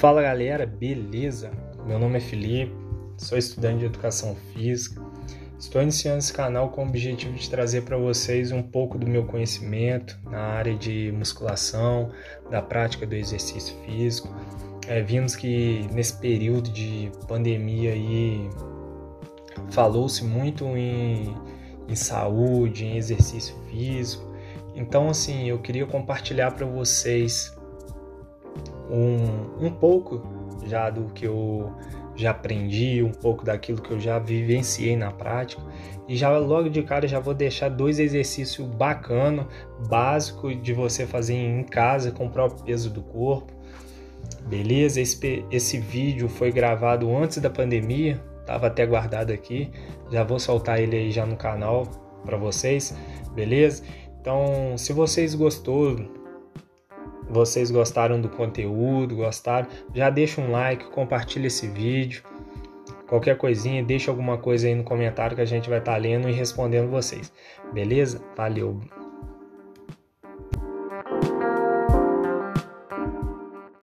Fala galera, beleza? Meu nome é Felipe, sou estudante de educação física. Estou iniciando esse canal com o objetivo de trazer para vocês um pouco do meu conhecimento na área de musculação, da prática do exercício físico. É, vimos que nesse período de pandemia aí falou-se muito em, em saúde, em exercício físico. Então, assim, eu queria compartilhar para vocês um, um pouco já do que eu já aprendi, um pouco daquilo que eu já vivenciei na prática. E já logo de cara já vou deixar dois exercícios bacana, básico de você fazer em casa com o próprio peso do corpo. Beleza? Esse, esse vídeo foi gravado antes da pandemia, estava até guardado aqui. Já vou soltar ele aí já no canal para vocês, beleza? Então, se vocês gostou, vocês gostaram do conteúdo, gostaram, já deixa um like, compartilha esse vídeo. Qualquer coisinha, deixa alguma coisa aí no comentário que a gente vai estar tá lendo e respondendo vocês. Beleza? Valeu!